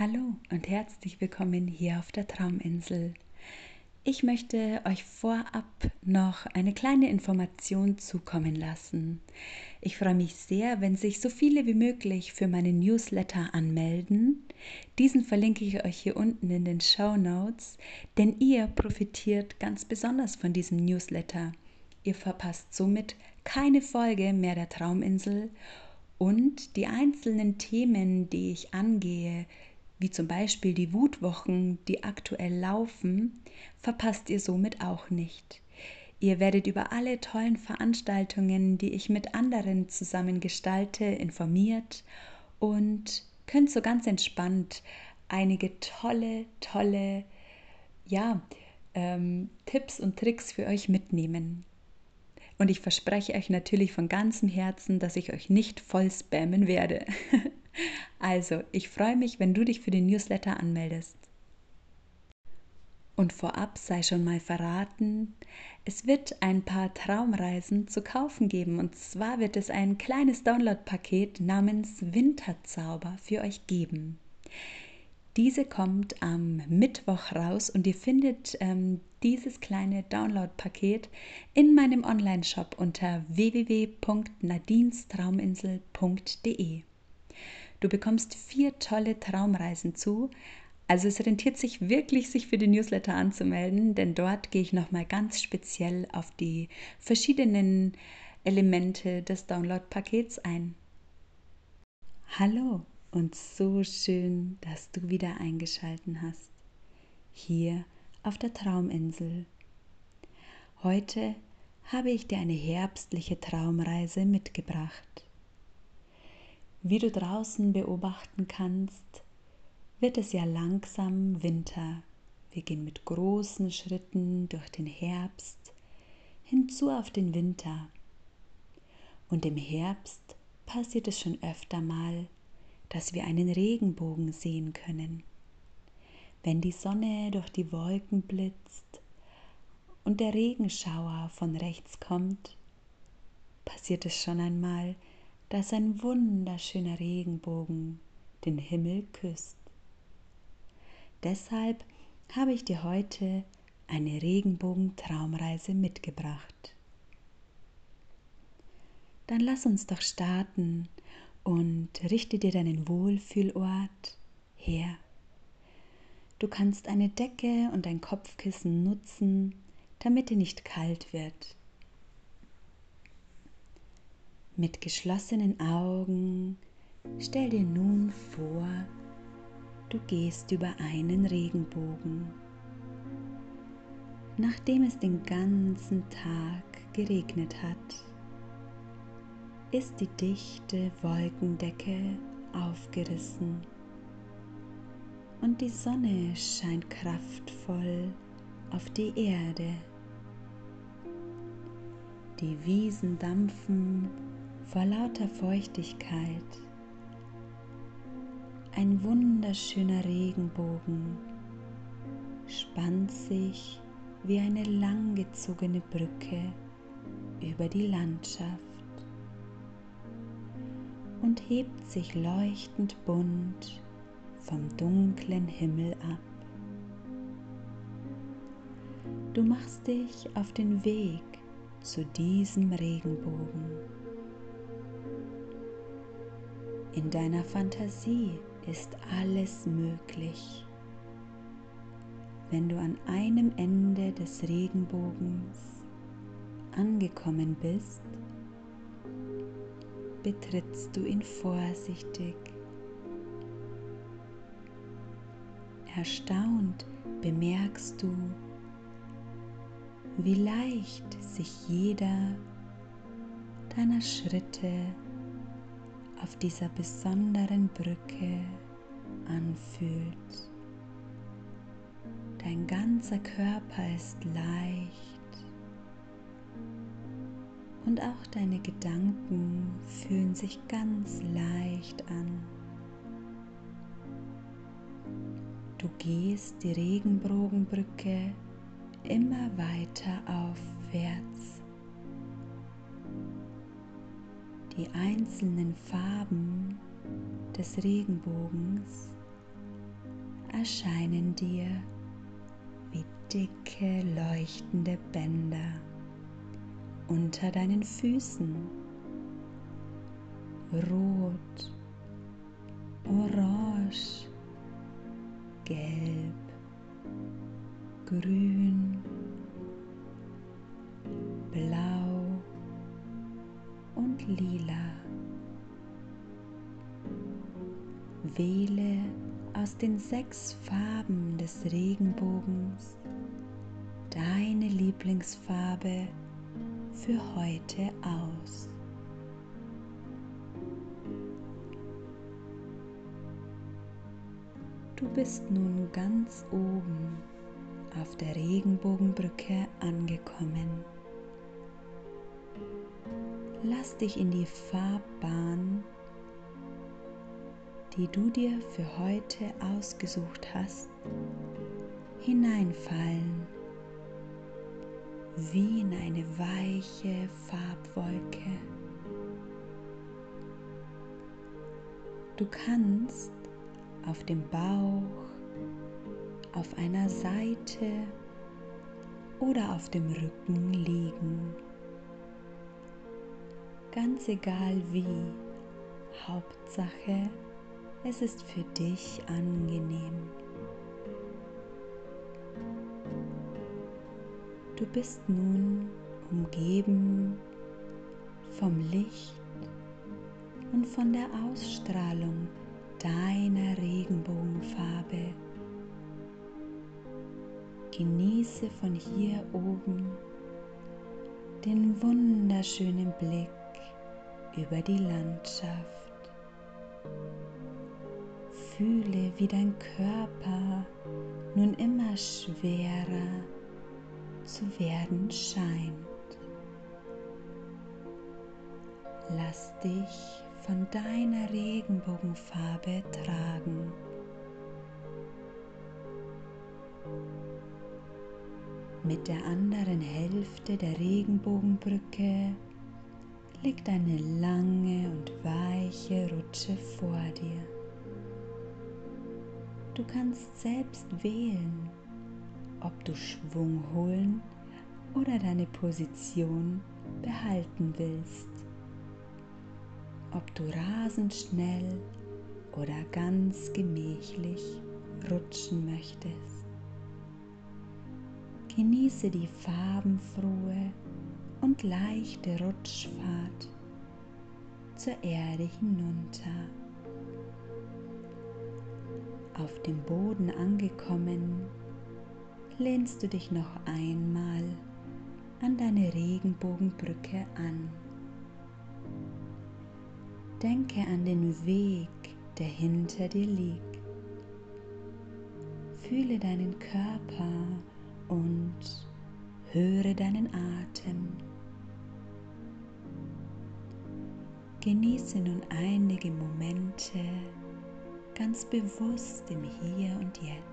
Hallo und herzlich willkommen hier auf der Trauminsel. Ich möchte euch vorab noch eine kleine Information zukommen lassen. Ich freue mich sehr, wenn sich so viele wie möglich für meinen Newsletter anmelden. Diesen verlinke ich euch hier unten in den Show Notes, denn ihr profitiert ganz besonders von diesem Newsletter. Ihr verpasst somit keine Folge mehr der Trauminsel und die einzelnen Themen, die ich angehe, wie zum Beispiel die Wutwochen, die aktuell laufen, verpasst ihr somit auch nicht. Ihr werdet über alle tollen Veranstaltungen, die ich mit anderen zusammen gestalte, informiert und könnt so ganz entspannt einige tolle, tolle, ja, ähm, Tipps und Tricks für euch mitnehmen. Und ich verspreche euch natürlich von ganzem Herzen, dass ich euch nicht voll spammen werde. Also, ich freue mich, wenn du dich für den Newsletter anmeldest. Und vorab sei schon mal verraten, es wird ein paar Traumreisen zu kaufen geben. Und zwar wird es ein kleines Download-Paket namens Winterzauber für euch geben. Diese kommt am Mittwoch raus und ihr findet ähm, dieses kleine Download-Paket in meinem Online-Shop unter www.nadinstrauminsel.de. Du bekommst vier tolle Traumreisen zu. Also es rentiert sich wirklich, sich für den Newsletter anzumelden, denn dort gehe ich nochmal ganz speziell auf die verschiedenen Elemente des Download-Pakets ein. Hallo und so schön, dass du wieder eingeschalten hast. Hier auf der Trauminsel. Heute habe ich dir eine herbstliche Traumreise mitgebracht. Wie du draußen beobachten kannst, wird es ja langsam Winter. Wir gehen mit großen Schritten durch den Herbst hinzu auf den Winter. Und im Herbst passiert es schon öfter mal, dass wir einen Regenbogen sehen können. Wenn die Sonne durch die Wolken blitzt und der Regenschauer von rechts kommt, passiert es schon einmal, dass ein wunderschöner Regenbogen den Himmel küsst. Deshalb habe ich dir heute eine Regenbogentraumreise mitgebracht. Dann lass uns doch starten und richte dir deinen Wohlfühlort her. Du kannst eine Decke und ein Kopfkissen nutzen, damit dir nicht kalt wird. Mit geschlossenen Augen stell dir nun vor, du gehst über einen Regenbogen. Nachdem es den ganzen Tag geregnet hat, ist die dichte Wolkendecke aufgerissen und die Sonne scheint kraftvoll auf die Erde. Die Wiesen dampfen vor lauter Feuchtigkeit. Ein wunderschöner Regenbogen spannt sich wie eine langgezogene Brücke über die Landschaft und hebt sich leuchtend bunt vom dunklen Himmel ab. Du machst dich auf den Weg zu diesem Regenbogen. In deiner Fantasie ist alles möglich. Wenn du an einem Ende des Regenbogens angekommen bist, betrittst du ihn vorsichtig. Erstaunt bemerkst du, wie leicht sich jeder deiner Schritte auf dieser besonderen Brücke anfühlt. Dein ganzer Körper ist leicht und auch deine Gedanken fühlen sich ganz leicht an. Du gehst die Regenbogenbrücke immer weiter aufwärts. Die einzelnen Farben des Regenbogens erscheinen dir wie dicke leuchtende Bänder unter deinen Füßen. Rot, orange, gelb, grün, blau und lila. Wähle aus den sechs Farben des Regenbogens deine Lieblingsfarbe für heute aus. Du bist nun ganz oben auf der Regenbogenbrücke angekommen. Lass dich in die Farbbahn die du dir für heute ausgesucht hast, hineinfallen, wie in eine weiche Farbwolke. Du kannst auf dem Bauch, auf einer Seite oder auf dem Rücken liegen. Ganz egal wie, Hauptsache, es ist für dich angenehm. Du bist nun umgeben vom Licht und von der Ausstrahlung deiner Regenbogenfarbe. Genieße von hier oben den wunderschönen Blick über die Landschaft. Fühle, wie dein Körper nun immer schwerer zu werden scheint. Lass dich von deiner Regenbogenfarbe tragen. Mit der anderen Hälfte der Regenbogenbrücke liegt eine lange und weiche Rutsche vor dir. Du kannst selbst wählen, ob du Schwung holen oder deine Position behalten willst. Ob du rasend schnell oder ganz gemächlich rutschen möchtest. Genieße die farbenfrohe und leichte Rutschfahrt zur Erde hinunter. Auf dem Boden angekommen, lehnst du dich noch einmal an deine Regenbogenbrücke an. Denke an den Weg, der hinter dir liegt. Fühle deinen Körper und höre deinen Atem. Genieße nun einige Momente ganz bewusst im Hier und Jetzt.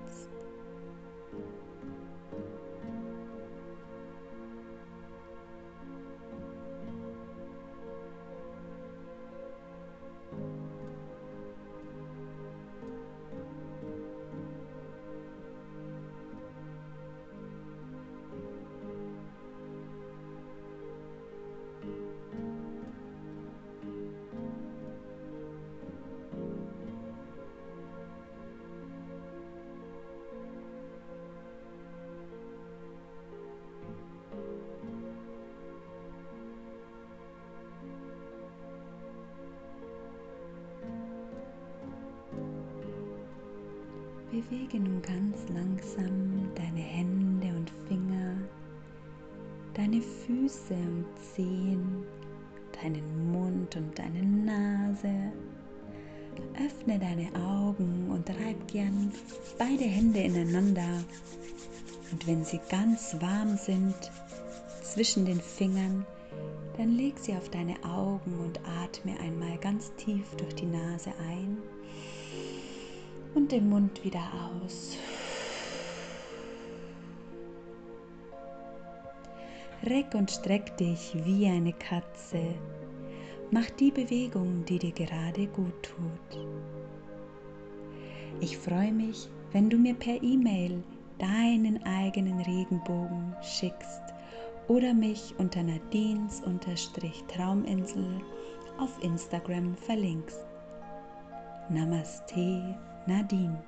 Bewege nun ganz langsam deine Hände und Finger, deine Füße und Zehen, deinen Mund und deine Nase. Öffne deine Augen und reib gern beide Hände ineinander. Und wenn sie ganz warm sind zwischen den Fingern, dann leg sie auf deine Augen und atme einmal ganz tief durch die Nase ein und den Mund wieder aus. Reck und streck dich wie eine Katze. Mach die Bewegung, die dir gerade gut tut. Ich freue mich, wenn du mir per E-Mail deinen eigenen Regenbogen schickst oder mich unter Nadines-Trauminsel auf Instagram verlinkst. Namaste, Nadine.